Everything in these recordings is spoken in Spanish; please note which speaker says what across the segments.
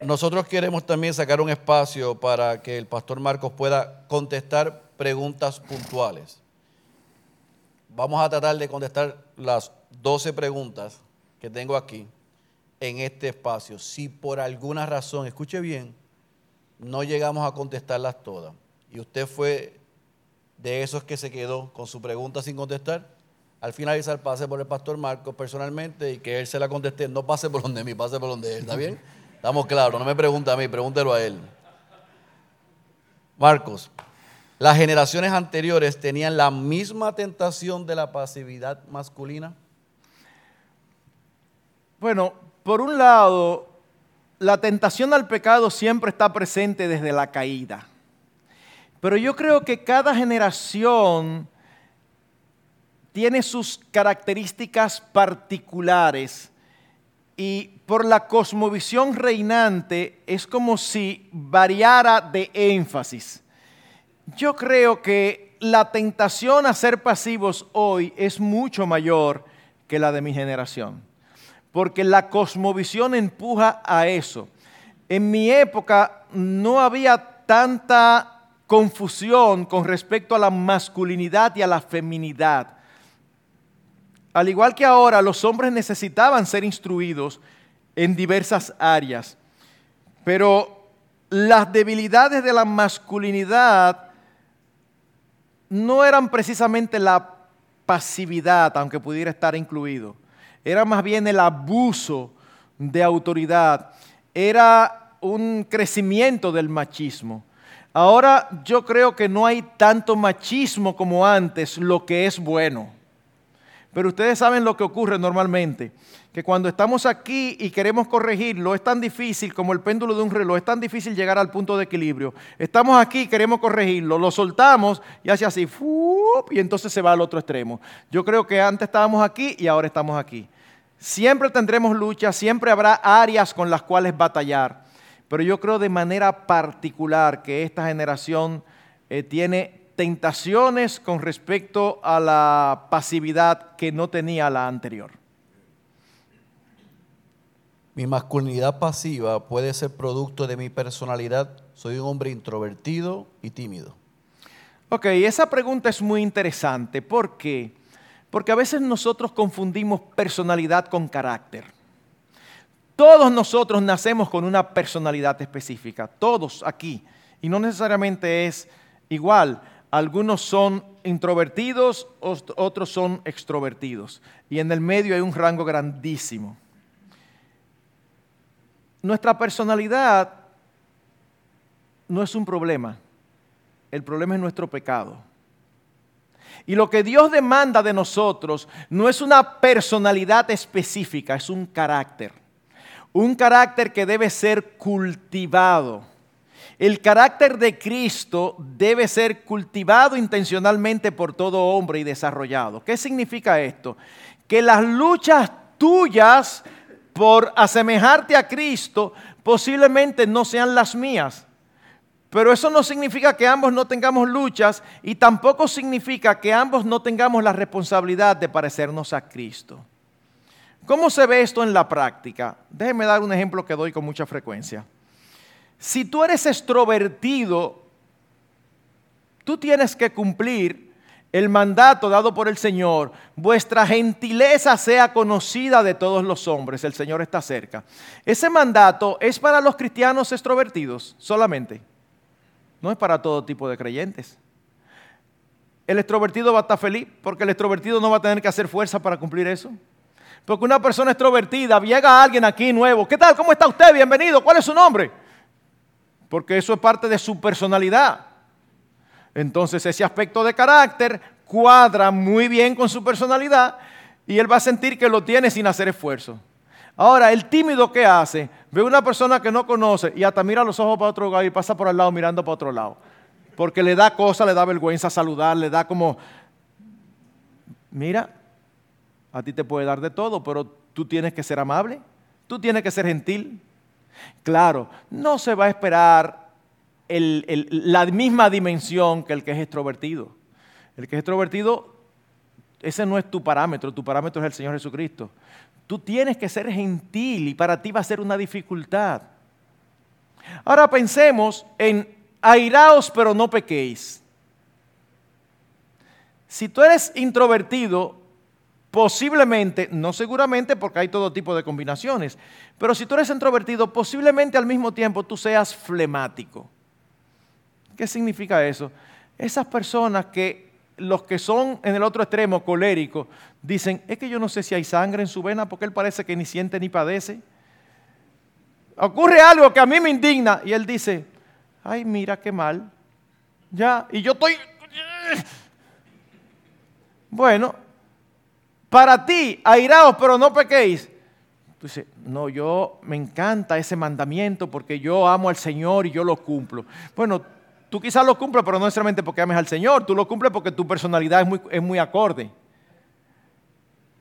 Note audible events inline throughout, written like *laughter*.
Speaker 1: nosotros queremos también sacar un espacio para que el pastor Marcos pueda contestar preguntas puntuales. Vamos a tratar de contestar las 12 preguntas que tengo aquí en este espacio. Si por alguna razón, escuche bien, no llegamos a contestarlas todas y usted fue de esos que se quedó con su pregunta sin contestar, al finalizar pase por el pastor Marcos personalmente y que él se la conteste, no pase por donde mí, pase por donde él, ¿está bien? *laughs* Estamos claros, no me pregunte a mí, pregúntelo a él. Marcos, las generaciones anteriores tenían la misma tentación de la pasividad masculina.
Speaker 2: Bueno, por un lado, la tentación al pecado siempre está presente desde la caída. Pero yo creo que cada generación tiene sus características particulares y por la cosmovisión reinante es como si variara de énfasis. Yo creo que la tentación a ser pasivos hoy es mucho mayor que la de mi generación, porque la cosmovisión empuja a eso. En mi época no había tanta confusión con respecto a la masculinidad y a la feminidad. Al igual que ahora, los hombres necesitaban ser instruidos en diversas áreas, pero las debilidades de la masculinidad no eran precisamente la pasividad, aunque pudiera estar incluido, era más bien el abuso de autoridad, era un crecimiento del machismo. Ahora yo creo que no hay tanto machismo como antes, lo que es bueno. Pero ustedes saben lo que ocurre normalmente, que cuando estamos aquí y queremos corregirlo, es tan difícil como el péndulo de un reloj, es tan difícil llegar al punto de equilibrio. Estamos aquí y queremos corregirlo, lo soltamos y hace así, y entonces se va al otro extremo. Yo creo que antes estábamos aquí y ahora estamos aquí. Siempre tendremos lucha, siempre habrá áreas con las cuales batallar, pero yo creo de manera particular que esta generación eh, tiene tentaciones con respecto a la pasividad que no tenía la anterior.
Speaker 1: Mi masculinidad pasiva puede ser producto de mi personalidad. Soy un hombre introvertido y tímido.
Speaker 2: Ok, esa pregunta es muy interesante. ¿Por qué? Porque a veces nosotros confundimos personalidad con carácter. Todos nosotros nacemos con una personalidad específica, todos aquí, y no necesariamente es igual algunos son introvertidos, otros son extrovertidos. Y en el medio hay un rango grandísimo. Nuestra personalidad no es un problema. El problema es nuestro pecado. Y lo que Dios demanda de nosotros no es una personalidad específica, es un carácter. Un carácter que debe ser cultivado el carácter de Cristo debe ser cultivado intencionalmente por todo hombre y desarrollado. ¿Qué significa esto? Que las luchas tuyas por asemejarte a Cristo posiblemente no sean las mías. Pero eso no significa que ambos no tengamos luchas y tampoco significa que ambos no tengamos la responsabilidad de parecernos a Cristo. ¿Cómo se ve esto en la práctica? Déjenme dar un ejemplo que doy con mucha frecuencia. Si tú eres extrovertido, tú tienes que cumplir el mandato dado por el Señor. Vuestra gentileza sea conocida de todos los hombres. El Señor está cerca. Ese mandato es para los cristianos extrovertidos solamente. No es para todo tipo de creyentes. El extrovertido va a estar feliz porque el extrovertido no va a tener que hacer fuerza para cumplir eso. Porque una persona extrovertida, llega alguien aquí nuevo. ¿Qué tal? ¿Cómo está usted? Bienvenido. ¿Cuál es su nombre? Porque eso es parte de su personalidad. Entonces ese aspecto de carácter cuadra muy bien con su personalidad y él va a sentir que lo tiene sin hacer esfuerzo. Ahora, el tímido que hace, ve una persona que no conoce y hasta mira los ojos para otro lado y pasa por al lado mirando para otro lado. Porque le da cosa, le da vergüenza saludar, le da como, mira, a ti te puede dar de todo, pero tú tienes que ser amable, tú tienes que ser gentil, Claro, no se va a esperar la misma dimensión que el que es extrovertido. El que es extrovertido, ese no es tu parámetro, tu parámetro es el Señor Jesucristo. Tú tienes que ser gentil y para ti va a ser una dificultad. Ahora pensemos en airaos pero no pequéis. Si tú eres introvertido, posiblemente, no seguramente porque hay todo tipo de combinaciones, pero si tú eres introvertido, posiblemente al mismo tiempo tú seas flemático. ¿Qué significa eso? Esas personas que los que son en el otro extremo coléricos dicen, es que yo no sé si hay sangre en su vena porque él parece que ni siente ni padece. Ocurre algo que a mí me indigna y él dice, ay, mira qué mal. Ya, y yo estoy... Bueno, para ti, airaos, pero no pequéis. Tú dices, no, yo me encanta ese mandamiento porque yo amo al Señor y yo lo cumplo. Bueno, tú quizás lo cumples, pero no necesariamente porque ames al Señor, tú lo cumples porque tu personalidad es muy, acorde.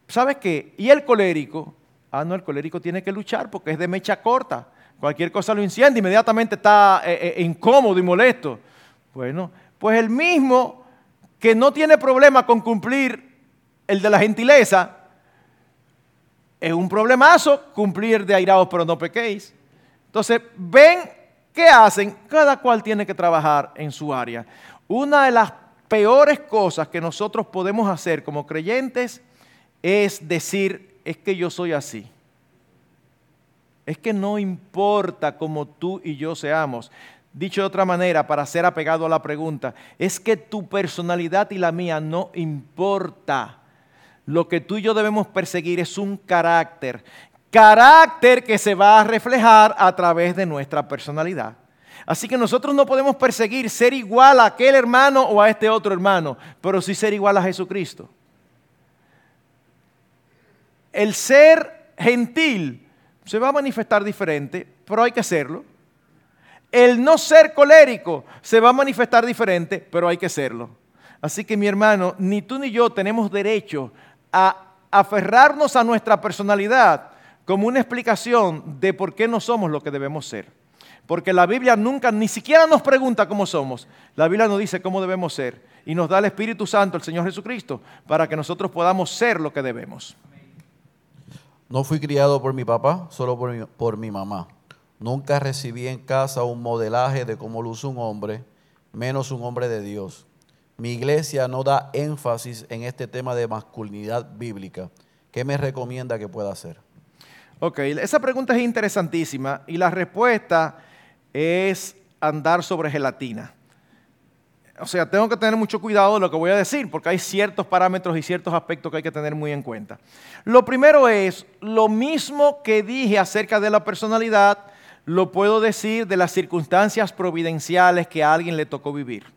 Speaker 2: ¿Sabes qué? Y el colérico, ah, no, el colérico tiene que luchar porque es de mecha corta. Cualquier cosa lo incendia, inmediatamente está eh, eh, incómodo y molesto. Bueno, pues el mismo que no tiene problema con cumplir el de la gentileza, es un problemazo cumplir de airados pero no pequéis. Entonces, ven qué hacen, cada cual tiene que trabajar en su área. Una de las peores cosas que nosotros podemos hacer como creyentes es decir, es que yo soy así. Es que no importa como tú y yo seamos. Dicho de otra manera, para ser apegado a la pregunta, es que tu personalidad y la mía no importa. Lo que tú y yo debemos perseguir es un carácter. Carácter que se va a reflejar a través de nuestra personalidad. Así que nosotros no podemos perseguir ser igual a aquel hermano o a este otro hermano, pero sí ser igual a Jesucristo el ser gentil se va a manifestar diferente, pero hay que hacerlo. El no ser colérico se va a manifestar diferente, pero hay que hacerlo. Así que mi hermano, ni tú ni yo tenemos derecho a aferrarnos a nuestra personalidad como una explicación de por qué no somos lo que debemos ser. Porque la Biblia nunca, ni siquiera nos pregunta cómo somos. La Biblia nos dice cómo debemos ser. Y nos da el Espíritu Santo, el Señor Jesucristo, para que nosotros podamos ser lo que debemos.
Speaker 1: No fui criado por mi papá, solo por mi, por mi mamá. Nunca recibí en casa un modelaje de cómo luce un hombre, menos un hombre de Dios. Mi iglesia no da énfasis en este tema de masculinidad bíblica. ¿Qué me recomienda que pueda hacer?
Speaker 2: Ok, esa pregunta es interesantísima y la respuesta es andar sobre gelatina o sea, tengo que tener mucho cuidado de lo que voy a decir, porque hay ciertos parámetros y ciertos aspectos que hay que tener muy en cuenta. Lo primero es, lo mismo que dije acerca de la personalidad, lo puedo decir de las circunstancias providenciales que a alguien le tocó vivir.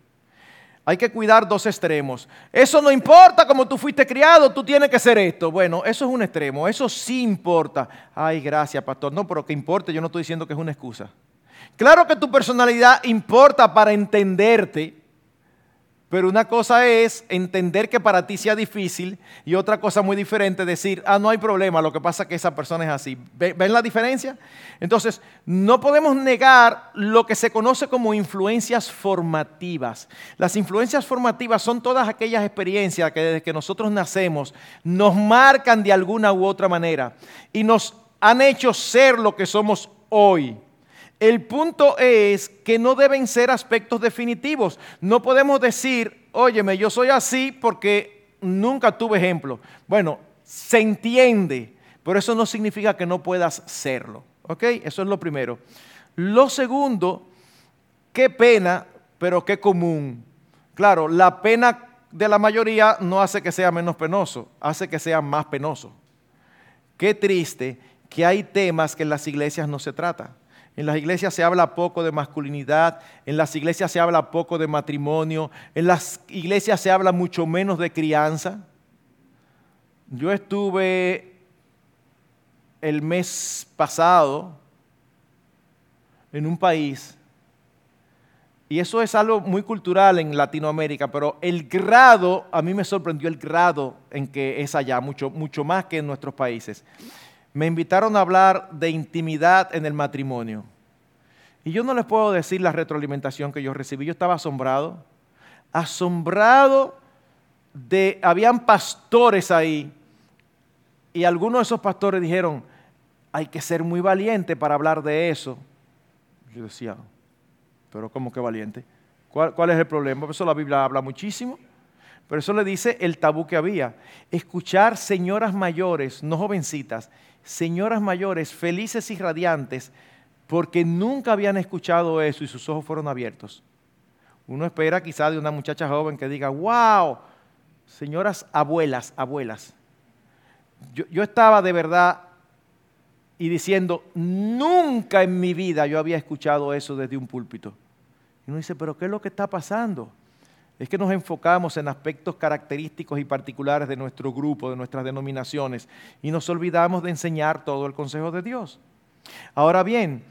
Speaker 2: Hay que cuidar dos extremos. Eso no importa como tú fuiste criado, tú tienes que ser esto. Bueno, eso es un extremo, eso sí importa. Ay, gracias, pastor. No, pero que importe, yo no estoy diciendo que es una excusa. Claro que tu personalidad importa para entenderte, pero una cosa es entender que para ti sea difícil y otra cosa muy diferente decir, ah, no hay problema, lo que pasa es que esa persona es así. ¿Ven la diferencia? Entonces, no podemos negar lo que se conoce como influencias formativas. Las influencias formativas son todas aquellas experiencias que desde que nosotros nacemos nos marcan de alguna u otra manera y nos han hecho ser lo que somos hoy. El punto es que no deben ser aspectos definitivos. No podemos decir, óyeme, yo soy así porque nunca tuve ejemplo. Bueno, se entiende, pero eso no significa que no puedas serlo. ¿Ok? Eso es lo primero. Lo segundo, qué pena, pero qué común. Claro, la pena de la mayoría no hace que sea menos penoso, hace que sea más penoso. Qué triste que hay temas que en las iglesias no se tratan. En las iglesias se habla poco de masculinidad, en las iglesias se habla poco de matrimonio, en las iglesias se habla mucho menos de crianza. Yo estuve el mes pasado en un país, y eso es algo muy cultural en Latinoamérica, pero el grado, a mí me sorprendió el grado en que es allá, mucho, mucho más que en nuestros países me invitaron a hablar de intimidad en el matrimonio. Y yo no les puedo decir la retroalimentación que yo recibí. Yo estaba asombrado, asombrado de, habían pastores ahí. Y algunos de esos pastores dijeron, hay que ser muy valiente para hablar de eso. Yo decía, pero ¿cómo que valiente? ¿Cuál, cuál es el problema? Por eso la Biblia habla muchísimo. Pero eso le dice el tabú que había. Escuchar señoras mayores, no jovencitas, señoras mayores felices y radiantes, porque nunca habían escuchado eso y sus ojos fueron abiertos. Uno espera quizá de una muchacha joven que diga, wow, señoras abuelas, abuelas. Yo, yo estaba de verdad y diciendo, nunca en mi vida yo había escuchado eso desde un púlpito. Y uno dice, pero ¿qué es lo que está pasando? Es que nos enfocamos en aspectos característicos y particulares de nuestro grupo, de nuestras denominaciones, y nos olvidamos de enseñar todo el consejo de Dios. Ahora bien,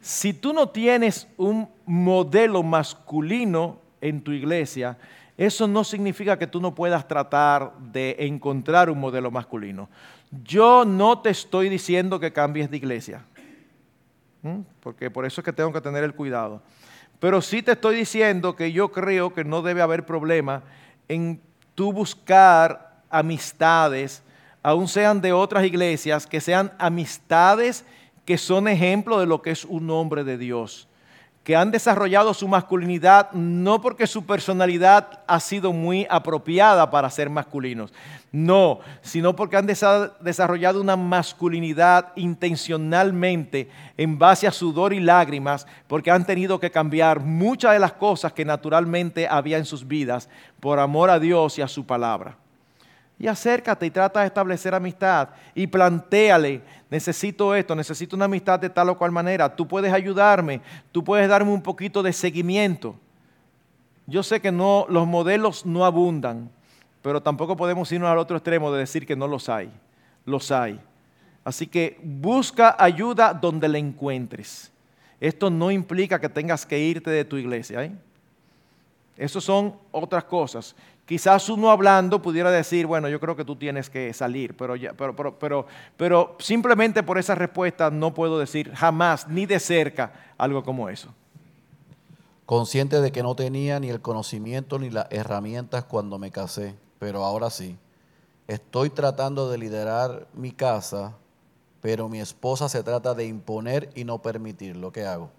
Speaker 2: si tú no tienes un modelo masculino en tu iglesia, eso no significa que tú no puedas tratar de encontrar un modelo masculino. Yo no te estoy diciendo que cambies de iglesia, porque por eso es que tengo que tener el cuidado. Pero sí te estoy diciendo que yo creo que no debe haber problema en tú buscar amistades, aun sean de otras iglesias, que sean amistades que son ejemplo de lo que es un hombre de Dios que han desarrollado su masculinidad no porque su personalidad ha sido muy apropiada para ser masculinos, no, sino porque han desarrollado una masculinidad intencionalmente en base a sudor y lágrimas, porque han tenido que cambiar muchas de las cosas que naturalmente había en sus vidas por amor a Dios y a su palabra. Y acércate y trata de establecer amistad y plantéale, necesito esto, necesito una amistad de tal o cual manera, tú puedes ayudarme, tú puedes darme un poquito de seguimiento. Yo sé que no, los modelos no abundan, pero tampoco podemos irnos al otro extremo de decir que no los hay, los hay. Así que busca ayuda donde la encuentres. Esto no implica que tengas que irte de tu iglesia. ¿eh? Eso son otras cosas. Quizás uno hablando pudiera decir, bueno, yo creo que tú tienes que salir, pero, pero, pero, pero, simplemente por esa respuesta no puedo decir jamás, ni de cerca, algo como eso.
Speaker 1: Consciente de que no tenía ni el conocimiento ni las herramientas cuando me casé, pero ahora sí. Estoy tratando de liderar mi casa, pero mi esposa se trata de imponer y no permitir lo que hago.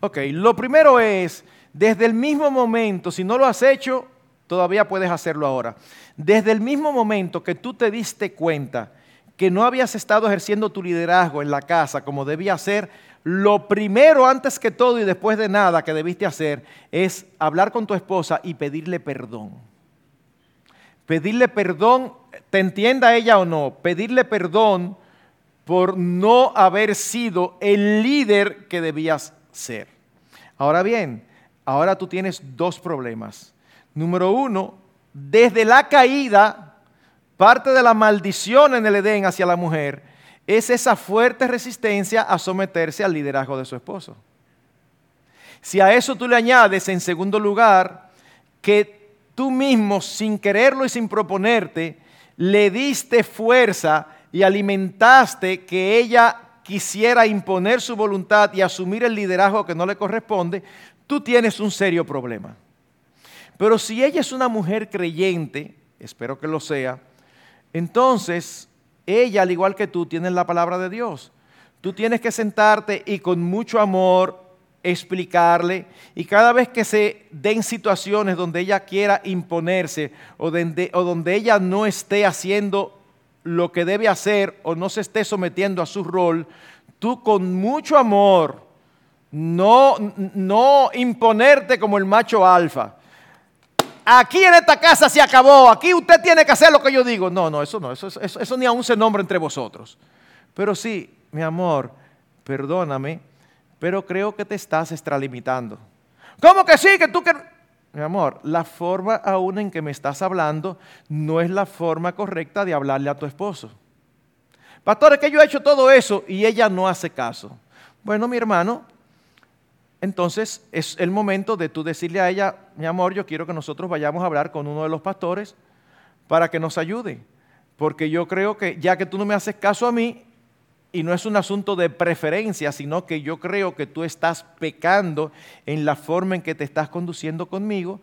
Speaker 2: Ok, lo primero es, desde el mismo momento, si no lo has hecho, todavía puedes hacerlo ahora. Desde el mismo momento que tú te diste cuenta que no habías estado ejerciendo tu liderazgo en la casa como debía ser, lo primero antes que todo y después de nada que debiste hacer es hablar con tu esposa y pedirle perdón. Pedirle perdón, te entienda ella o no, pedirle perdón por no haber sido el líder que debías ser. Ahora bien, ahora tú tienes dos problemas. Número uno, desde la caída, parte de la maldición en el Edén hacia la mujer es esa fuerte resistencia a someterse al liderazgo de su esposo. Si a eso tú le añades, en segundo lugar, que tú mismo, sin quererlo y sin proponerte, le diste fuerza y alimentaste que ella quisiera imponer su voluntad y asumir el liderazgo que no le corresponde, tú tienes un serio problema. Pero si ella es una mujer creyente, espero que lo sea, entonces ella, al igual que tú, tiene la palabra de Dios. Tú tienes que sentarte y con mucho amor explicarle y cada vez que se den situaciones donde ella quiera imponerse o donde, o donde ella no esté haciendo lo que debe hacer o no se esté sometiendo a su rol, tú con mucho amor, no, no imponerte como el macho alfa, aquí en esta casa se acabó, aquí usted tiene que hacer lo que yo digo. No, no, eso no, eso, eso, ni aún se nombra entre vosotros. Pero sí, mi amor, perdóname, pero creo que te estás extralimitando. ¿Cómo que sí? Que tú que... Mi amor, la forma aún en que me estás hablando no es la forma correcta de hablarle a tu esposo. Pastor, es que yo he hecho todo eso y ella no hace caso. Bueno, mi hermano, entonces es el momento de tú decirle a ella, mi amor, yo quiero que nosotros vayamos a hablar con uno de los pastores para que nos ayude. Porque yo creo que ya que tú no me haces caso a mí, y no es un asunto de preferencia, sino que yo creo que tú estás pecando en la forma en que te estás conduciendo conmigo,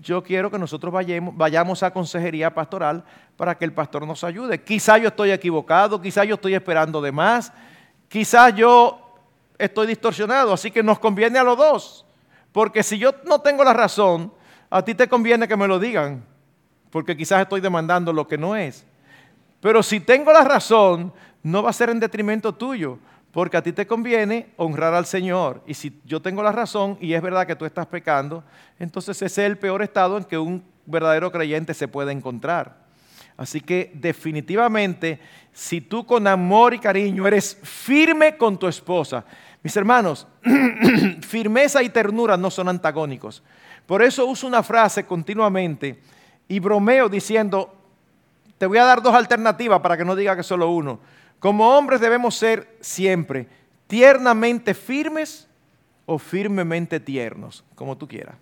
Speaker 2: yo quiero que nosotros vayamos, a consejería pastoral para que el pastor nos ayude. Quizá yo estoy equivocado, quizá yo estoy esperando de más, quizá yo estoy distorsionado, así que nos conviene a los dos. Porque si yo no tengo la razón, a ti te conviene que me lo digan, porque quizás estoy demandando lo que no es. Pero si tengo la razón, no va a ser en detrimento tuyo, porque a ti te conviene honrar al Señor. Y si yo tengo la razón y es verdad que tú estás pecando, entonces ese es el peor estado en que un verdadero creyente se puede encontrar. Así que definitivamente, si tú con amor y cariño eres firme con tu esposa, mis hermanos, *clears throat* firmeza y ternura no son antagónicos. Por eso uso una frase continuamente y bromeo diciendo, te voy a dar dos alternativas para que no diga que solo uno. Como hombres debemos ser siempre tiernamente firmes o firmemente tiernos, como tú quieras.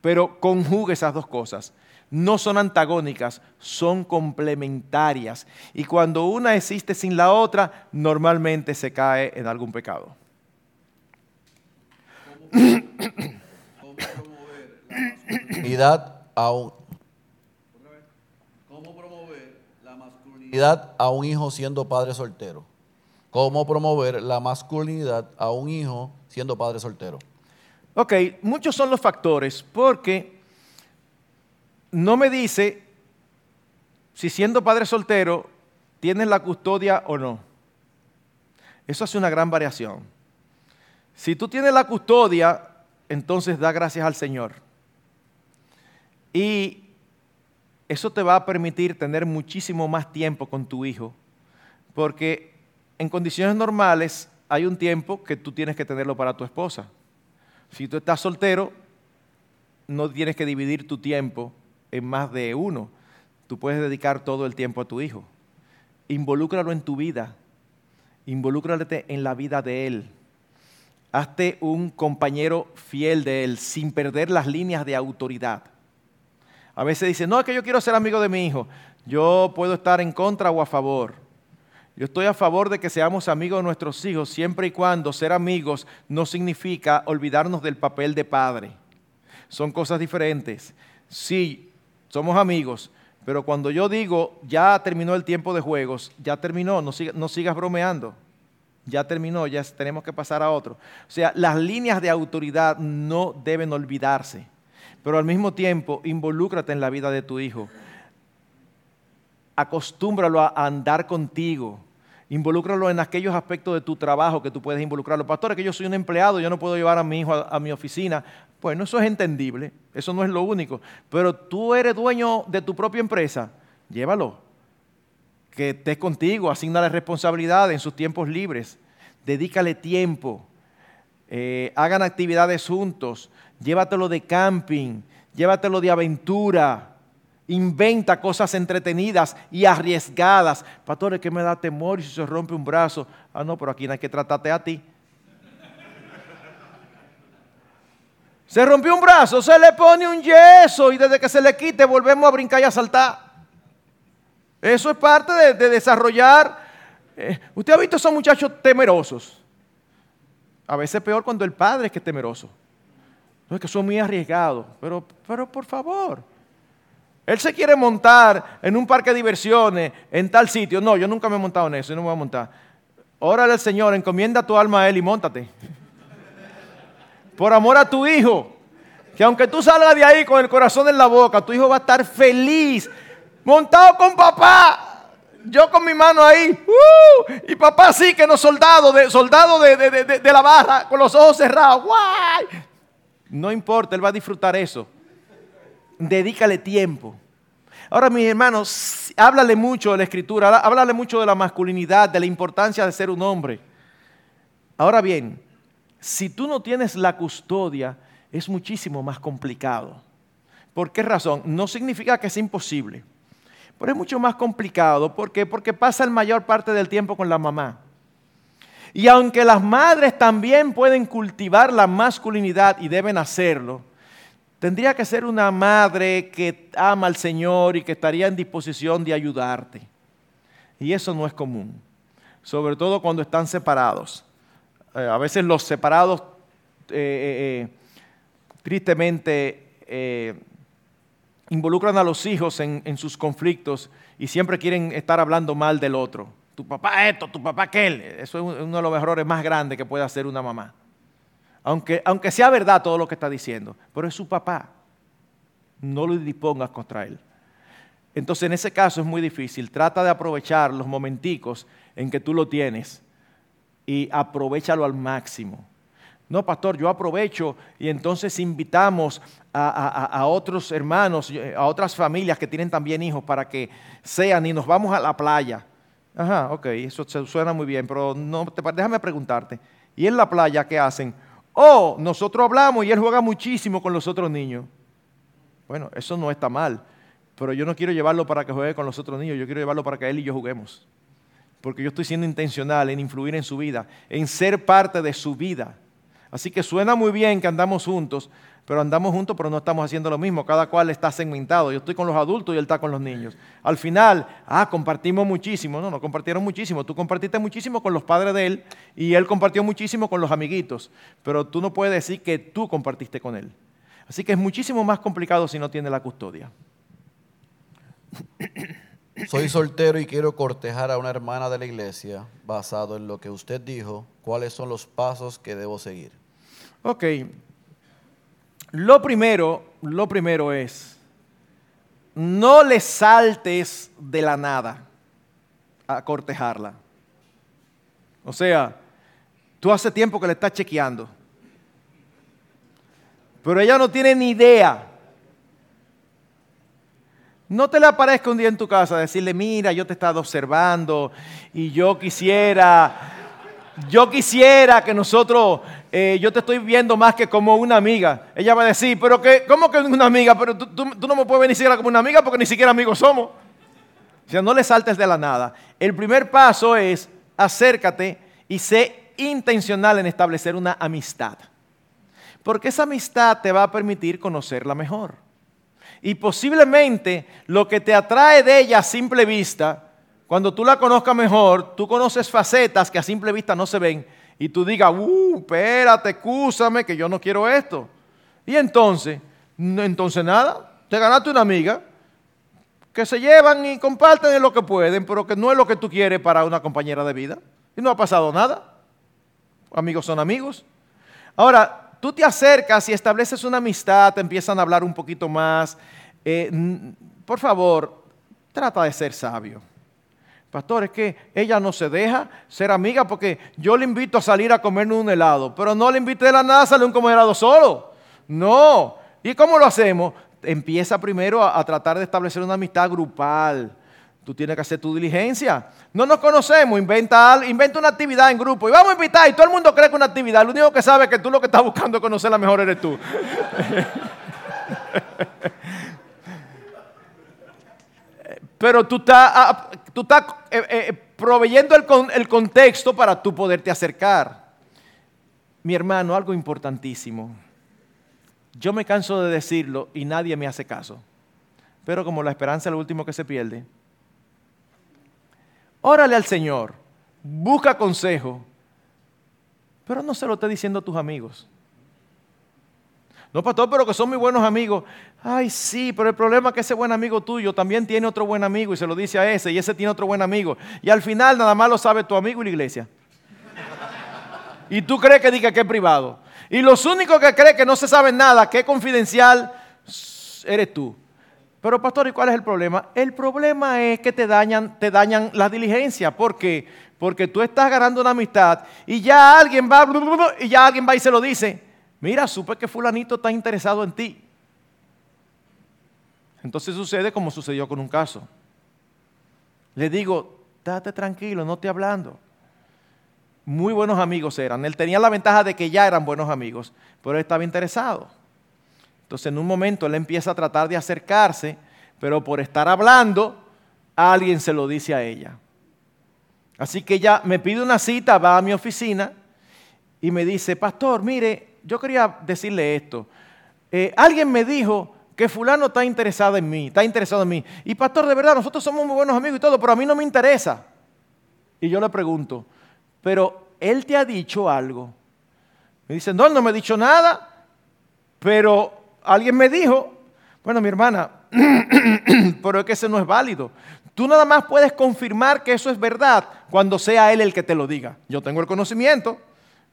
Speaker 2: Pero conjugue esas dos cosas. No son antagónicas, son complementarias. Y cuando una existe sin la otra, normalmente se cae en algún pecado.
Speaker 1: ¿Cómo promover la masculinidad a un ¿Cómo promover la masculinidad a un hijo siendo padre soltero? ¿Cómo promover la masculinidad a un hijo siendo padre soltero?
Speaker 2: Ok, muchos son los factores porque no me dice si siendo padre soltero tienes la custodia o no. Eso hace una gran variación. Si tú tienes la custodia, entonces da gracias al Señor. Y eso te va a permitir tener muchísimo más tiempo con tu hijo, porque en condiciones normales hay un tiempo que tú tienes que tenerlo para tu esposa. Si tú estás soltero, no tienes que dividir tu tiempo en más de uno. Tú puedes dedicar todo el tiempo a tu hijo. Involúcralo en tu vida. Involúcrate en la vida de él. Hazte un compañero fiel de él sin perder las líneas de autoridad. A veces dice, no, es que yo quiero ser amigo de mi hijo. Yo puedo estar en contra o a favor. Yo estoy a favor de que seamos amigos de nuestros hijos siempre y cuando ser amigos no significa olvidarnos del papel de padre. Son cosas diferentes. Sí, somos amigos, pero cuando yo digo ya terminó el tiempo de juegos, ya terminó, no, sigas bromeando. Ya terminó, ya tenemos que pasar a otro. O sea, las líneas de autoridad no deben olvidarse, pero al mismo tiempo involúcrate en la vida de tu hijo acostúmbralo a andar contigo. Involúcralo en aquellos aspectos de tu trabajo que tú puedes involucrarlo. Pastor, que yo soy un empleado, yo no puedo llevar a mi hijo a, mi oficina. Bueno, eso es entendible, eso no es lo único. Pero tú eres dueño de tu propia empresa, llévalo. Que estés contigo, asignale responsabilidad en sus tiempos libres. Dedícale tiempo. Eh, hagan actividades juntos. Llévatelo de camping, llévatelo de aventura inventa cosas entretenidas y arriesgadas. Pastor, es que me da temor y si se rompe un brazo. Ah, no, pero aquí no hay que tratarte a ti. Se rompió un brazo, se le pone un yeso y desde que se le quite volvemos a brincar y a saltar. Eso es parte de, desarrollar. Eh, usted ha visto a esos muchachos temerosos. A veces peor cuando el padre es que es temeroso. No es que son muy arriesgados, pero, pero por favor, él se quiere montar en un parque de diversiones, en tal sitio. No, yo nunca me he montado en eso, yo no me voy a montar. Órale al Señor, encomienda tu alma a Él y montate. Por amor a tu hijo. Que aunque tú salgas de ahí con el corazón en la boca, tu hijo va a estar feliz. Montado con papá. Yo con mi mano ahí. ¡uh! y papá sí que no soldado, de, soldado de, de la barra, con los ojos cerrados. No importa, él va a disfrutar eso dedícale tiempo. Ahora, mis hermanos, háblale mucho de la escritura, háblale mucho de la masculinidad, de la importancia de ser un hombre. Ahora bien, si tú no tienes la custodia, es muchísimo más complicado. ¿Por qué razón? No significa que es imposible, pero es mucho más complicado. ¿Por qué? Porque pasa la mayor parte del tiempo con la mamá. Y aunque las madres también pueden cultivar la masculinidad y deben hacerlo, Tendría que ser una madre que ama al Señor y que estaría en disposición de ayudarte. Y eso no es común, sobre todo cuando están separados. Eh, a veces los separados, eh, eh, tristemente, involucran a los hijos en, en sus conflictos y siempre quieren estar hablando mal del otro. tu papá esto, tu papá aquel. Eso es uno de los errores más grandes que puede hacer una mamá. Aunque, aunque sea verdad todo lo que está diciendo, pero es su papá. No lo dispongas contra él. Entonces en ese caso es muy difícil. Trata de aprovechar los momenticos en que tú lo tienes y aprovechalo al máximo. No, pastor, yo aprovecho y entonces invitamos a, otros hermanos, a otras familias que tienen también hijos para que sean y nos vamos a la playa. Ajá, ok, eso suena muy bien, pero no, déjame preguntarte. ¿Y en la playa qué hacen? Oh, nosotros hablamos y él juega muchísimo con los otros niños. Bueno, eso no está mal, pero yo no quiero llevarlo para que juegue con los otros niños, yo quiero llevarlo para que él y yo juguemos. Porque yo estoy siendo intencional en influir en su vida, en ser parte de su vida. Así que suena muy bien que andamos juntos, pero andamos juntos, pero no estamos haciendo lo mismo. Cada cual está segmentado. Yo estoy con los adultos y él está con los niños. Al final, ah, compartimos muchísimo. No, no compartieron muchísimo. Tú compartiste muchísimo con los padres de él y él compartió muchísimo con los amiguitos. Pero tú no puedes decir que tú compartiste con él. Así que es muchísimo más complicado si no tiene la custodia.
Speaker 1: Soy soltero y quiero cortejar a una hermana de la iglesia basado en lo que usted dijo. ¿Cuáles son los pasos que debo seguir?
Speaker 2: Ok. Lo primero, lo primero es, no le saltes de la nada a cortejarla. O sea, tú hace tiempo que le estás chequeando, pero ella no tiene ni idea. No te le aparezca un día en tu casa a decirle, mira, yo te he estado observando y yo quisiera yo quisiera que nosotros, eh, yo te estoy viendo más que como una amiga. Ella va a decir, pero que, ¿cómo que una amiga? Pero tú, no me puedes ver ni siquiera como una amiga porque ni siquiera amigos somos. O sea, no le saltes de la nada. El primer paso es acércate y sé intencional en establecer una amistad. Porque esa amistad te va a permitir conocerla mejor. Y posiblemente lo que te atrae de ella a simple vista cuando tú la conozcas mejor, tú conoces facetas que a simple vista no se ven y tú digas, uh, espérate, excúsame, que yo no quiero esto. Y entonces, entonces nada, te ganaste una amiga que se llevan y comparten en lo que pueden, pero que no es lo que tú quieres para una compañera de vida. Y no ha pasado nada. Amigos son amigos. Ahora, tú te acercas y estableces una amistad, te empiezan a hablar un poquito más. Eh, por favor, trata de ser sabio. Pastor, es que ella no se deja ser amiga porque yo le invito a salir a comer un helado, pero no le invité de la nada a salir a comer helado solo. No. ¿Y cómo lo hacemos? Empieza primero a, tratar de establecer una amistad grupal. Tú tienes que hacer tu diligencia. No nos conocemos, inventa, inventa una actividad en grupo y vamos a invitar y todo el mundo cree que una actividad. Lo único que sabe es que tú lo que estás buscando conocer la mejor eres tú. *laughs* Pero tú estás, ah, tú estás eh, eh, proveyendo el, el contexto para tú poderte acercar. Mi hermano, algo importantísimo. Yo me canso de decirlo y nadie me hace caso. Pero como la esperanza es lo último que se pierde, órale al Señor, busca consejo, pero no se lo esté diciendo a tus amigos. No, pastor, pero que son muy buenos amigos. Ay, sí, pero el problema es que ese buen amigo tuyo también tiene otro buen amigo y se lo dice a ese y ese tiene otro buen amigo. Y al final nada más lo sabe tu amigo y la iglesia. Y tú crees que diga que es privado. Y los únicos que creen que no se sabe nada, que es confidencial, eres tú. Pero pastor, ¿y cuál es el problema? El problema es que te dañan, te dañan la diligencia. ¿Por qué? Porque tú estás ganando una amistad y ya alguien va y ya alguien va y se lo dice mira, supe que fulanito está interesado en ti. Entonces sucede como sucedió con un caso. Le digo, date tranquilo, no te hablando. Muy buenos amigos eran. Él tenía la ventaja de que ya eran buenos amigos, pero él estaba interesado. Entonces en un momento él empieza a tratar de acercarse, pero por estar hablando, alguien se lo dice a ella. Así que ella me pide una cita, va a mi oficina y me dice, pastor, mire, yo quería decirle esto. Eh, alguien me dijo que fulano está interesado en mí, está interesado en mí. Y pastor, de verdad, nosotros somos muy buenos amigos y todo, pero a mí no me interesa. Y yo le pregunto, pero él te ha dicho algo. Me dice, no, él no me ha dicho nada, pero alguien me dijo, bueno, mi hermana, *clears throat* pero es que ese no es válido. Tú nada más puedes confirmar que eso es verdad cuando sea él el que te lo diga. Yo tengo el conocimiento,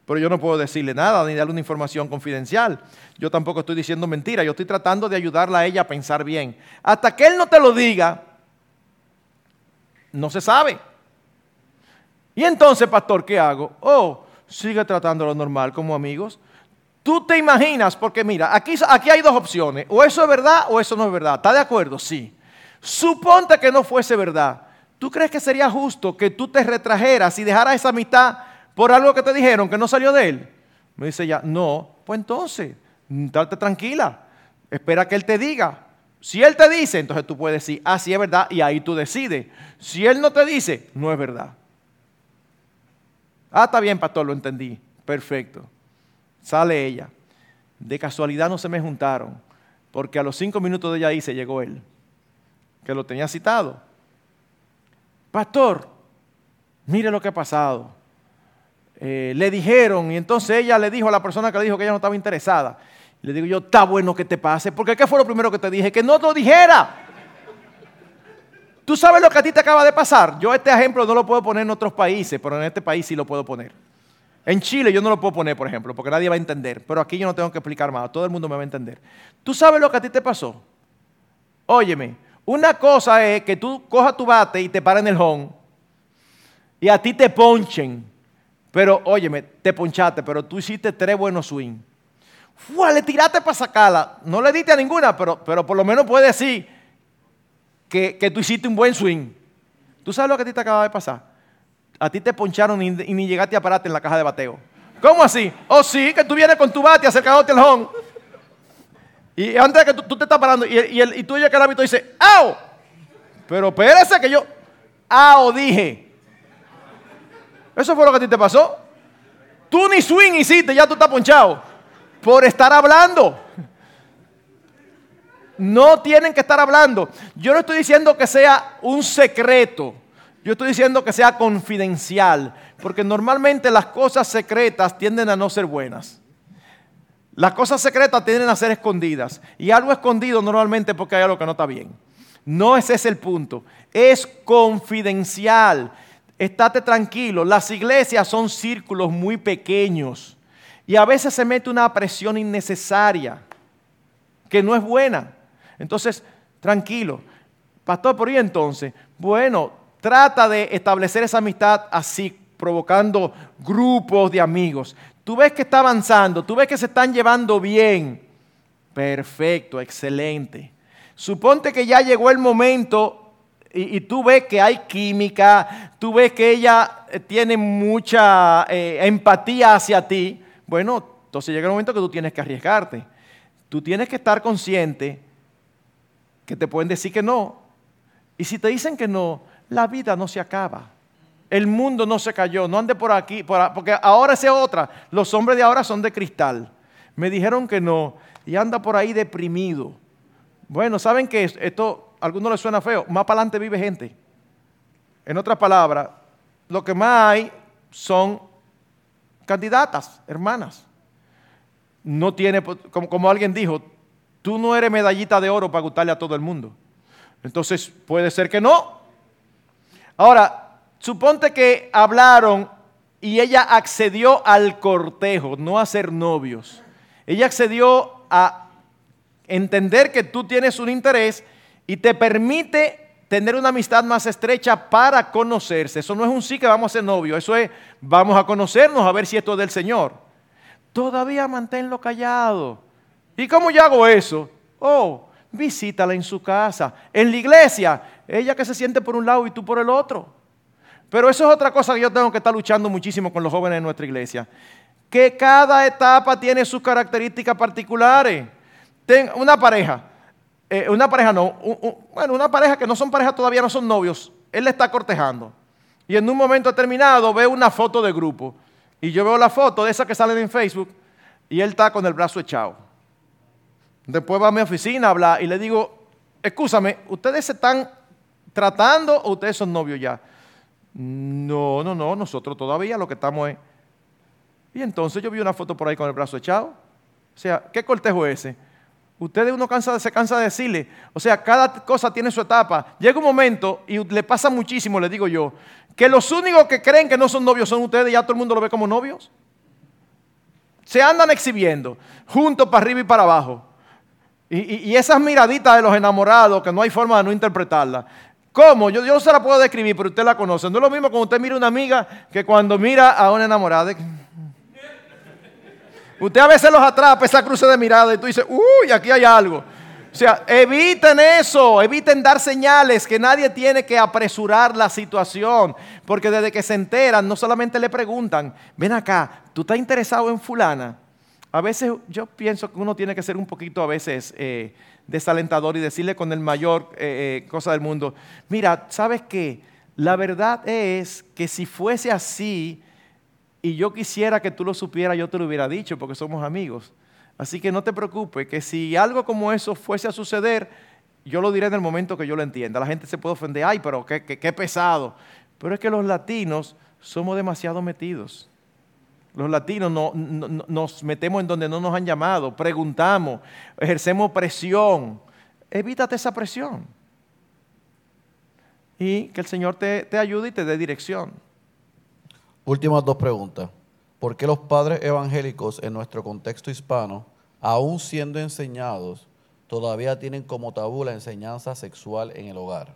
Speaker 2: pero yo no puedo decirle nada ni darle una información confidencial. Yo tampoco estoy diciendo mentira, yo estoy tratando de ayudarla a ella a pensar bien. Hasta que él no te lo diga, no se sabe. Y entonces, pastor, ¿qué hago? Oh, sigue tratándolo normal como amigos. Tú te imaginas, porque mira, aquí, aquí hay dos opciones, o eso es verdad o eso no es verdad. ¿Está de acuerdo? Sí. Suponte que no fuese verdad. ¿Tú crees que sería justo que tú te retrajeras y dejaras esa amistad por algo que te dijeron que no salió de él? Me dice ella, no, pues entonces, date tranquila, espera que él te diga. Si él te dice, entonces tú puedes decir, ah, sí es verdad, y ahí tú decides. Si él no te dice, no es verdad. Ah, está bien, pastor, lo entendí. Perfecto. Sale ella. De casualidad no se me juntaron, porque a los cinco minutos de ella ahí se llegó él que lo tenía citado. Pastor, mire lo que ha pasado. Eh, le dijeron, y entonces ella le dijo a la persona que le dijo que ella no estaba interesada. Le digo yo, está bueno que te pase, porque ¿qué fue lo primero que te dije? Que no te lo dijera. Tú sabes lo que a ti te acaba de pasar. Yo este ejemplo no lo puedo poner en otros países, pero en este país sí lo puedo poner. En Chile yo no lo puedo poner, por ejemplo, porque nadie va a entender. Pero aquí yo no tengo que explicar más, todo el mundo me va a entender. ¿Tú sabes lo que a ti te pasó? Óyeme, una cosa es que tú cojas tu bate y te pares en el home y a ti te ponchen. Pero, óyeme, te ponchaste, pero tú hiciste tres buenos swing. Fua, le tiraste para sacarla. No le diste a ninguna, pero, pero por lo menos puedes decir que, tú hiciste un buen swing. ¿Tú sabes lo que a ti te acaba de pasar? A ti te poncharon y, ni llegaste a pararte en la caja de bateo. ¿Cómo así? Oh, sí, que tú vienes con tu bate acercándote al home y antes de que tú, te estás parando y, y, y tú que el hábito dice, ¡au! Pero espérese que yo, ¡au! dije. Eso fue lo que a ti te pasó. Tú ni swing hiciste, ya tú estás ponchado. Por estar hablando. No tienen que estar hablando. Yo no estoy diciendo que sea un secreto. Yo estoy diciendo que sea confidencial. Porque normalmente las cosas secretas tienden a no ser buenas. Las cosas secretas tienden a ser escondidas. Y algo escondido normalmente porque hay algo que no está bien. No ese es el punto. Es confidencial. Estate tranquilo. Las iglesias son círculos muy pequeños. Y a veces se mete una presión innecesaria que no es buena. Entonces, tranquilo. Pastor, por ahí entonces, bueno, trata de establecer esa amistad así, provocando grupos de amigos tú ves que está avanzando, tú ves que se están llevando bien. Perfecto, excelente. Suponte que ya llegó el momento y, tú ves que hay química, tú ves que ella eh, tiene mucha eh, empatía hacia ti. Bueno, entonces llega el momento que tú tienes que arriesgarte. Tú tienes que estar consciente que te pueden decir que no. Y si te dicen que no, la vida no se acaba. El mundo no se cayó, no ande por aquí, porque ahora es otra. Los hombres de ahora son de cristal. Me dijeron que no y anda por ahí deprimido. Bueno, ¿saben qué? Esto a algunos les suena feo. Más para adelante vive gente. En otras palabras, lo que más hay son candidatas, hermanas. No tiene, como alguien dijo, tú no eres medallita de oro para gustarle a todo el mundo. Entonces, puede ser que no. Ahora, Suponte que hablaron y ella accedió al cortejo, no a ser novios. Ella accedió a entender que tú tienes un interés y te permite tener una amistad más estrecha para conocerse. Eso no es un sí que vamos a ser novios, eso es vamos a conocernos a ver si esto es del Señor. Todavía manténlo callado. ¿Y cómo yo hago eso? Oh, visítala en su casa, en la iglesia, ella que se siente por un lado y tú por el otro. Pero eso es otra cosa que yo tengo que estar luchando muchísimo con los jóvenes de nuestra iglesia. Que cada etapa tiene sus características particulares. Ten una pareja, eh, una pareja no, bueno, una pareja que no son pareja todavía, no son novios, él le está cortejando. Y en un momento determinado ve una foto de grupo. Y yo veo la foto de esa que sale en Facebook y él está con el brazo echado. Después va a mi oficina a hablar y le digo, escúchame, ¿ustedes se están tratando o ustedes son novios ya? No, no, no, nosotros todavía lo que estamos es... Y entonces yo vi una foto por ahí con el brazo echado. O sea, ¿qué cortejo es ese? Ustedes uno cansa, se cansa de decirle. O sea, cada cosa tiene su etapa. Llega un momento, y le pasa muchísimo, le digo yo, que los únicos que creen que no son novios son ustedes, y ya todo el mundo lo ve como novios. Se andan exhibiendo, juntos para arriba y para abajo. Y, esas miraditas de los enamorados, que no hay forma de no interpretarla. ¿Cómo? Yo, yo no se la puedo describir, pero usted la conoce. No es lo mismo cuando usted mira a una amiga que cuando mira a una enamorada. Usted a veces los atrapa esa cruce de mirada y tú dices, uy, aquí hay algo. O sea, eviten eso, eviten dar señales, que nadie tiene que apresurar la situación, porque desde que se enteran, no solamente le preguntan, ven acá, ¿tú estás interesado en fulana? A veces yo pienso que uno tiene que ser un poquito a veces eh, desalentador y decirle con el mayor eh, eh, cosa del mundo, mira, ¿sabes qué? La verdad es que si fuese así, y yo quisiera que tú lo supieras, yo te lo hubiera dicho porque somos amigos. Así que no te preocupes, que si algo como eso fuese a suceder, yo lo diré en el momento que yo lo entienda. La gente se puede ofender, ay, pero qué, qué, pesado. Pero es que los latinos somos demasiado metidos. Los latinos no, nos metemos en donde no nos han llamado, preguntamos, ejercemos presión. Evítate esa presión. Y que el Señor te, te ayude y te dé dirección.
Speaker 1: Últimas dos preguntas. ¿Por qué los padres evangélicos en nuestro contexto hispano, aún siendo enseñados, todavía tienen como tabú la enseñanza sexual en el hogar?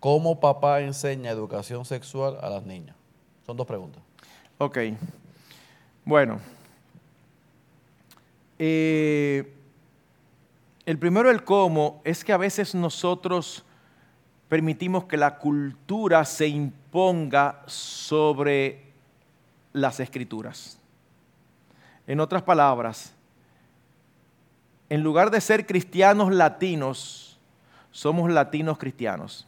Speaker 1: ¿Cómo papá enseña educación sexual a las niñas? Son dos preguntas.
Speaker 2: Ok. Bueno. Eh, el primero, el cómo, es que a veces nosotros permitimos que la cultura se imponga sobre las escrituras. En otras palabras, en lugar de ser cristianos latinos, somos latinos cristianos.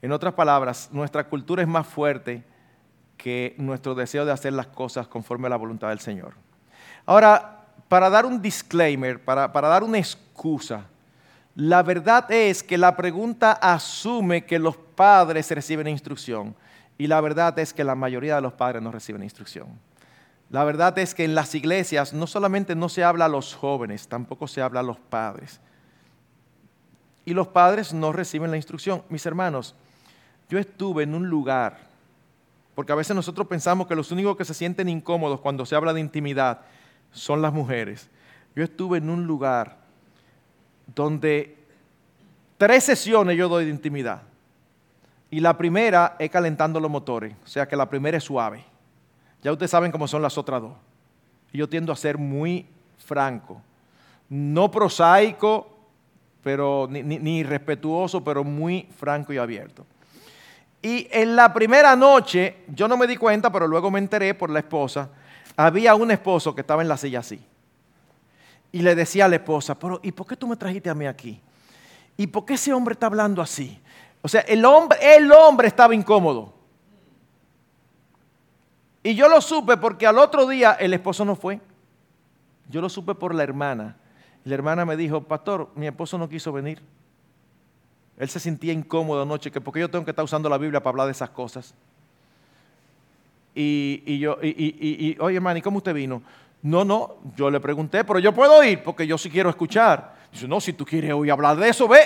Speaker 2: En otras palabras, nuestra cultura es más fuerte que nuestro deseo de hacer las cosas conforme a la voluntad del Señor. Ahora, para dar un disclaimer, para, para dar una excusa, la verdad es que la pregunta asume que los padres reciben instrucción y la verdad es que la mayoría de los padres no reciben instrucción. La verdad es que en las iglesias no solamente no se habla a los jóvenes, tampoco se habla a los padres. Y los padres no reciben la instrucción. Mis hermanos, yo estuve en un lugar, porque a veces nosotros pensamos que los únicos que se sienten incómodos cuando se habla de intimidad son las mujeres. Yo estuve en un lugar donde tres sesiones yo doy de intimidad. Y la primera es calentando los motores, o sea que la primera es suave. Ya ustedes saben cómo son las otras dos. Y yo tiendo a ser muy franco, no prosaico, pero ni, ni respetuoso, pero muy franco y abierto. Y en la primera noche, yo no me di cuenta, pero luego me enteré por la esposa, había un esposo que estaba en la silla así y le decía a la esposa, pero ¿y por qué tú me trajiste a mí aquí? ¿Y por qué ese hombre está hablando así? O sea, el hombre, el hombre estaba incómodo. Y yo lo supe porque al otro día el esposo no fue. Yo lo supe por la hermana. La hermana me dijo, pastor, mi esposo no quiso venir. Él se sentía incómodo anoche, que porque yo tengo que estar usando la Biblia para hablar de esas cosas. Y, yo, y, y, oye, hermano, ¿y cómo usted vino? No, no, yo le pregunté, pero yo puedo ir porque yo sí quiero escuchar. Dice, no, si tú quieres oír hablar de eso, ve.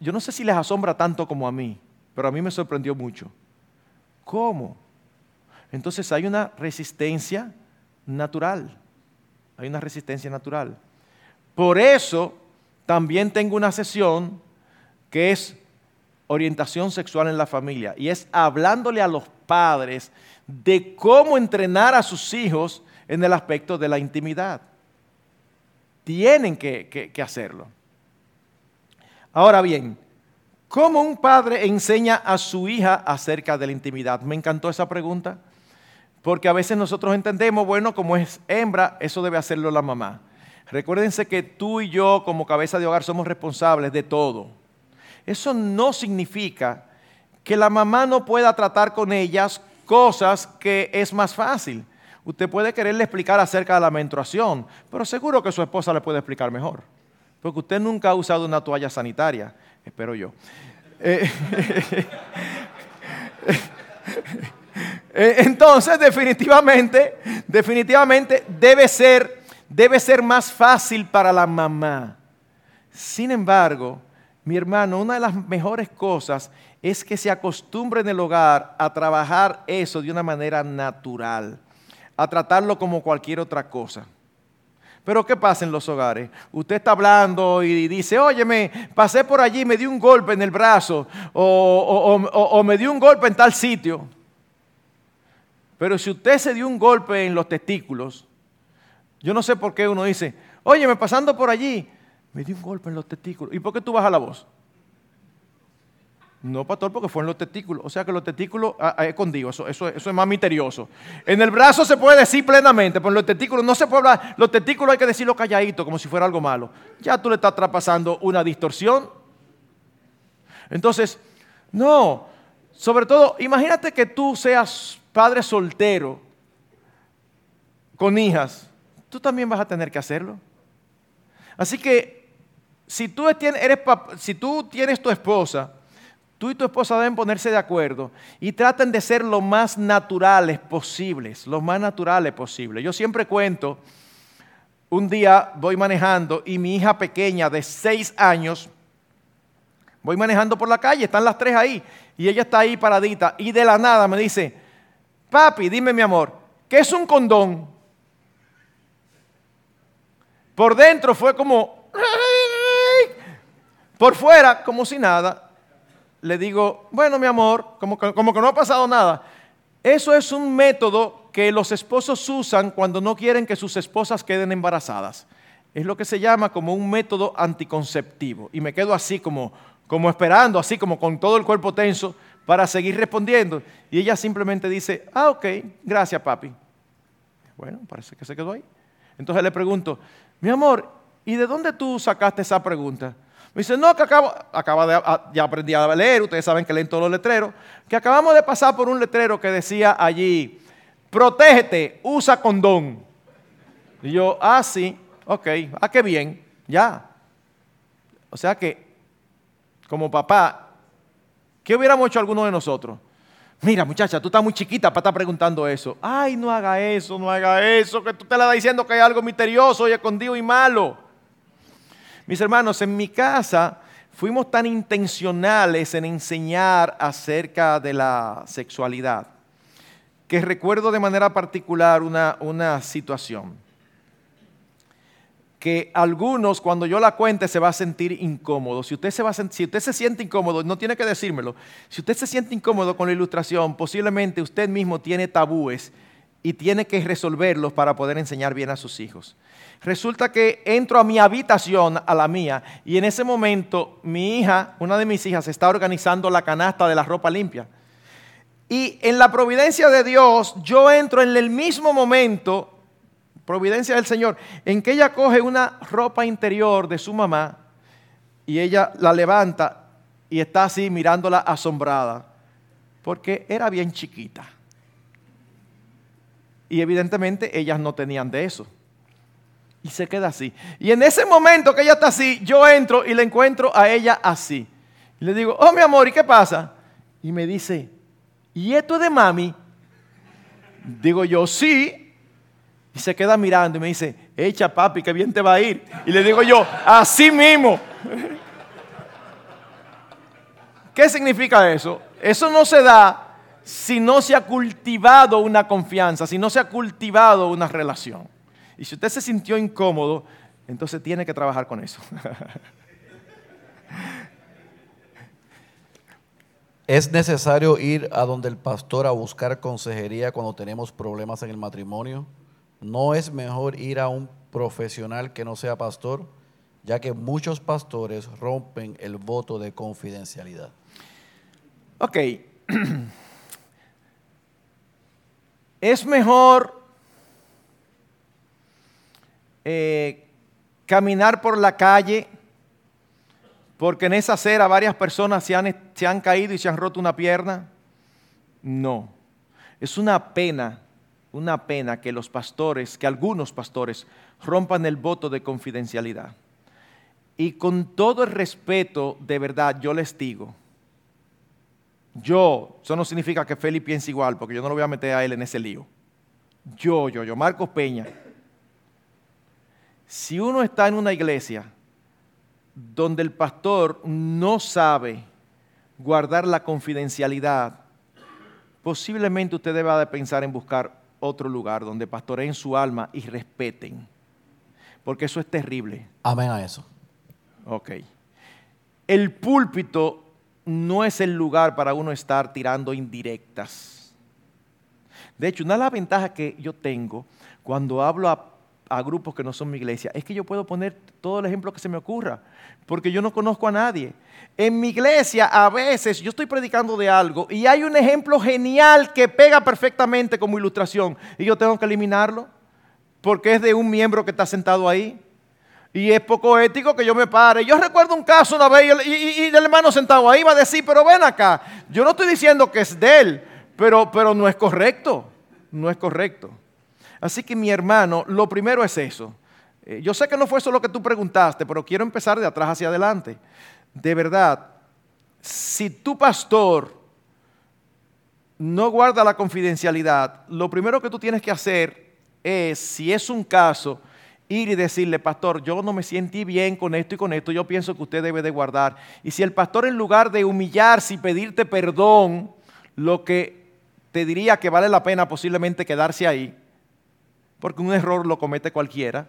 Speaker 2: Yo no sé si les asombra tanto como a mí, pero a mí me sorprendió mucho. ¿Cómo? Entonces hay una resistencia natural. Hay una resistencia natural. Por eso también tengo una sesión que es orientación sexual en la familia y es hablándole a los padres de cómo entrenar a sus hijos en el aspecto de la intimidad. Tienen que, hacerlo. Ahora bien, ¿cómo un padre enseña a su hija acerca de la intimidad? Me encantó esa pregunta, porque a veces nosotros entendemos, bueno, como es hembra, eso debe hacerlo la mamá. Recuérdense que tú y yo como cabeza de hogar somos responsables de todo. Eso no significa que la mamá no pueda tratar con ellas cosas que es más fácil. Usted puede quererle explicar acerca de la menstruación, pero seguro que su esposa le puede explicar mejor. Porque usted nunca ha usado una toalla sanitaria, espero yo. Eh, *laughs* eh, entonces, definitivamente, definitivamente debe ser, debe ser más fácil para la mamá. Sin embargo, mi hermano, una de las mejores cosas es que se acostumbre en el hogar a trabajar eso de una manera natural, a tratarlo como cualquier otra cosa. Pero ¿qué pasa en los hogares? Usted está hablando y dice, óyeme, pasé por allí, me di un golpe en el brazo o, me di un golpe en tal sitio. Pero si usted se dio un golpe en los testículos, yo no sé por qué uno dice, óyeme, pasando por allí, me di un golpe en los testículos. ¿Y por qué tú bajas la voz? No, pastor, porque fue en los testículos. O sea que los testículos ah, ah, es escondido, eso, eso, eso, es más misterioso. En el brazo se puede decir plenamente, pero en los testículos no se puede hablar. Los testículos hay que decirlo calladito, como si fuera algo malo. Ya tú le estás traspasando una distorsión. Entonces, no. Sobre todo, imagínate que tú seas padre soltero con hijas. Tú también vas a tener que hacerlo. Así que, si tú, eres, si tú tienes tu esposa, Tú y tu esposa deben ponerse de acuerdo y traten de ser lo más naturales posibles, lo más naturales posibles. Yo siempre cuento, un día voy manejando y mi hija pequeña de seis años, voy manejando por la calle, están las tres ahí, y ella está ahí paradita, y de la nada me dice, papi, dime mi amor, ¿qué es un condón? Por dentro fue como, por fuera como si nada, le digo, bueno, mi amor, como que, como no ha pasado nada. Eso es un método que los esposos usan cuando no quieren que sus esposas queden embarazadas. Es lo que se llama como un método anticonceptivo. Y me quedo así como, como esperando, así como con todo el cuerpo tenso para seguir respondiendo. Y ella simplemente dice, ah, ok, gracias papi. Bueno, parece que se quedó ahí. Entonces le pregunto, mi amor, ¿y de dónde tú sacaste esa pregunta? Me dice, no, que acabo, acaba de, ah, ya aprendí a leer, ustedes saben que leen todos los letreros, que acabamos de pasar por un letrero que decía allí, protégete, usa condón. Y yo, ah, sí, ok, ah, qué bien, ya. O sea que, como papá, ¿qué hubiéramos hecho alguno de nosotros? Mira, muchacha, tú estás muy chiquita para estar preguntando eso. Ay, no haga eso, no haga eso, que tú te la estás diciendo que hay algo misterioso y escondido y malo. Mis hermanos, en mi casa fuimos tan intencionales en enseñar acerca de la sexualidad que recuerdo de manera particular una, situación que algunos cuando yo la cuente se va a sentir incómodo. Si usted, se va si usted se siente incómodo, no tiene que decírmelo. Si usted se siente incómodo con la ilustración, posiblemente usted mismo tiene tabúes y tiene que resolverlos para poder enseñar bien a sus hijos. Resulta que entro a mi habitación, a la mía, y en ese momento mi hija, una de mis hijas, está organizando la canasta de la ropa limpia. Y en la providencia de Dios, yo entro en el mismo momento, providencia del Señor, en que ella coge una ropa interior de su mamá y ella la levanta y está así mirándola asombrada, porque era bien chiquita. Y evidentemente ellas no tenían de eso. Y se queda así. Y en ese momento que ella está así, yo entro y le encuentro a ella así. Y le digo, oh mi amor, ¿y qué pasa? Y me dice, ¿y esto es de mami? Digo yo, sí. Y se queda mirando y me dice, echa papi, que bien te va a ir. Y le digo yo, así mismo. *laughs* ¿Qué significa eso? Eso no se da si no se ha cultivado una confianza, si no se ha cultivado una relación. Y si usted se sintió incómodo, entonces tiene que trabajar con eso.
Speaker 1: ¿Es necesario ir a donde el pastor a buscar consejería cuando tenemos problemas en el matrimonio? ¿No es mejor ir a un profesional que no sea pastor? Ya que muchos pastores rompen el voto de confidencialidad.
Speaker 2: Ok. *clears throat* es mejor eh, caminar por la calle, porque en esa acera varias personas se han, se han caído y se han roto una pierna. No, es una pena, una pena que los pastores, que algunos pastores rompan el voto de confidencialidad. Y con todo el respeto, de verdad, yo les digo, yo, eso no significa que Felipe piense igual, porque yo no lo voy a meter a él en ese lío. Yo, yo, yo, Marcos Peña, Si uno está en una iglesia donde el pastor no sabe guardar la confidencialidad, posiblemente usted deba de pensar en buscar otro lugar donde pastoreen su alma y respeten, porque eso es terrible.
Speaker 1: Amén a eso.
Speaker 2: Ok. El púlpito no es el lugar para uno estar tirando indirectas. De hecho, una de las ventajas que yo tengo cuando hablo a, a, grupos que no son mi iglesia es que yo puedo poner todo el ejemplo que se me ocurra, porque yo no conozco a nadie. En mi iglesia a veces yo estoy predicando de algo y hay un ejemplo genial que pega perfectamente como ilustración y yo tengo que eliminarlo porque es de un miembro que está sentado ahí. Y es poco ético que yo me pare. Yo recuerdo un caso una vez y, y, el hermano sentado ahí va a decir, pero ven acá, yo no estoy diciendo que es de él, pero, pero no es correcto, no es correcto. Así que mi hermano, lo primero es eso. Eh, yo sé que no fue eso lo que tú preguntaste, pero quiero empezar de atrás hacia adelante. De verdad, si tu pastor no guarda la confidencialidad, lo primero que tú tienes que hacer es, si es un caso, ir y decirle, pastor, yo no me sientí bien con esto y con esto, yo pienso que usted debe de guardar. Y si el pastor en lugar de humillarse y pedirte perdón, lo que te diría que vale la pena posiblemente quedarse ahí, porque un error lo comete cualquiera.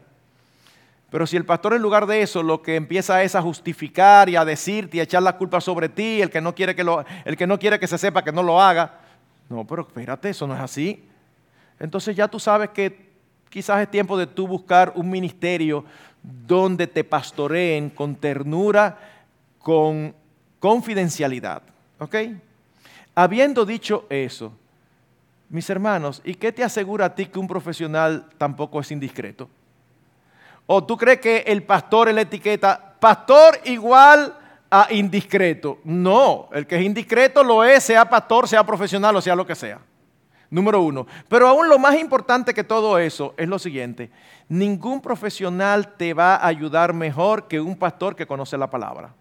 Speaker 2: Pero si el pastor en lugar de eso lo que empieza es a justificar y a decirte y a echar la culpa sobre ti, el que no quiere que, el que, no quiere que se sepa que no lo haga, no, pero espérate, eso no es así. Entonces ya tú sabes que quizás es tiempo de tú buscar un ministerio donde te pastoreen con ternura, con confidencialidad. ¿Ok? Habiendo dicho eso, mis hermanos, ¿y qué te asegura a ti que un profesional tampoco es indiscreto? ¿O tú crees que el pastor en la etiqueta, pastor igual a indiscreto? No, el que es indiscreto lo es, sea pastor, sea profesional o sea lo que sea. Número uno. Pero aún lo más importante que todo eso es lo siguiente. Ningún profesional te va a ayudar mejor que un pastor que conoce la palabra.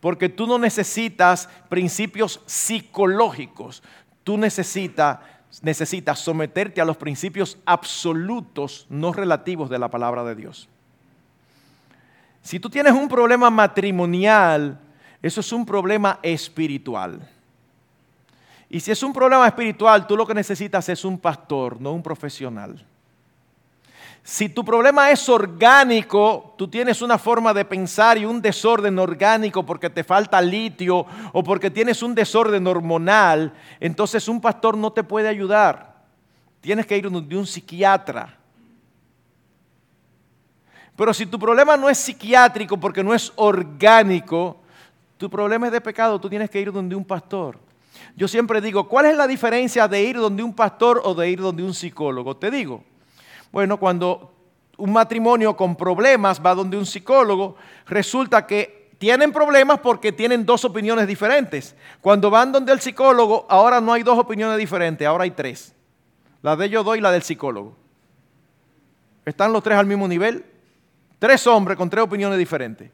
Speaker 2: Porque tú no necesitas principios psicológicos. Tú necesitas, necesitas someterte a los principios absolutos, no relativos de la palabra de Dios. Si tú tienes un problema matrimonial, eso es un problema espiritual. Y si es un problema espiritual, tú lo que necesitas es un pastor, no un profesional. Si tu problema es orgánico, tú tienes una forma de pensar y un desorden orgánico porque te falta litio o porque tienes un desorden hormonal, entonces un pastor no te puede ayudar. Tienes que ir de un psiquiatra. Pero si tu problema no es psiquiátrico porque no es orgánico, tu problema es de pecado, tú tienes que ir donde un pastor. Yo siempre digo, ¿cuál es la diferencia de ir donde un pastor o de ir donde un psicólogo? Te digo, bueno, cuando un matrimonio con problemas va donde un psicólogo, resulta que tienen problemas porque tienen dos opiniones diferentes. Cuando van donde el psicólogo, ahora no hay dos opiniones diferentes, ahora hay tres. La de yo doy y la del psicólogo. ¿Están los tres al mismo nivel? Tres hombres con tres opiniones diferentes.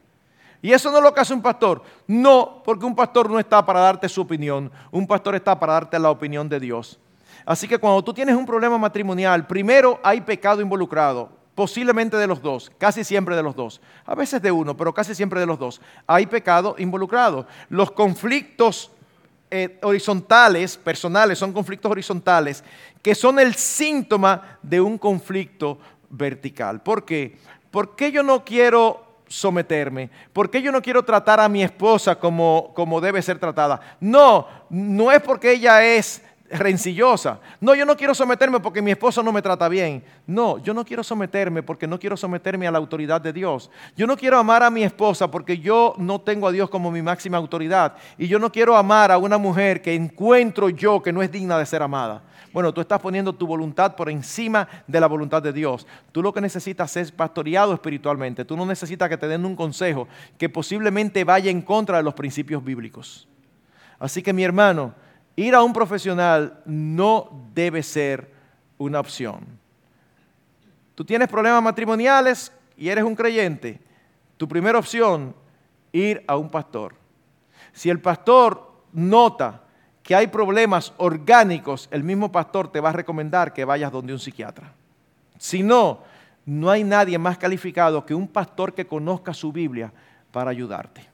Speaker 2: ¿Y eso no es lo que hace un pastor? No, porque un pastor no está para darte su opinión, un pastor está para darte la opinión de Dios. Así que cuando tú tienes un problema matrimonial, primero hay pecado involucrado, posiblemente de los dos, casi siempre de los dos, a veces de uno, pero casi siempre de los dos. Hay pecado involucrado. Los conflictos eh, horizontales, personales, son conflictos horizontales, que son el síntoma de un conflicto vertical. ¿Por qué? ¿por qué yo no quiero someterme? ¿Por qué yo no quiero tratar a mi esposa como, como debe ser tratada? No, no es porque ella es rencillosa. No, yo no quiero someterme porque mi esposo no me trata bien. No, yo no quiero someterme porque no quiero someterme a la autoridad de Dios. Yo no quiero amar a mi esposa porque yo no tengo a Dios como mi máxima autoridad. Y yo no quiero amar a una mujer que encuentro yo que no es digna de ser amada. Bueno, tú estás poniendo tu voluntad por encima de la voluntad de Dios. Tú lo que necesitas es pastoreado espiritualmente. Tú no necesitas que te den un consejo que posiblemente vaya en contra de los principios bíblicos. Así que mi hermano, ir a un profesional no debe ser una opción. Tú tienes problemas matrimoniales y eres un creyente. Tu primera opción, ir a un pastor. Si el pastor nota que hay problemas orgánicos, el mismo pastor te va a recomendar que vayas donde un psiquiatra. Si no, no hay nadie más calificado que un pastor que conozca su Biblia para ayudarte.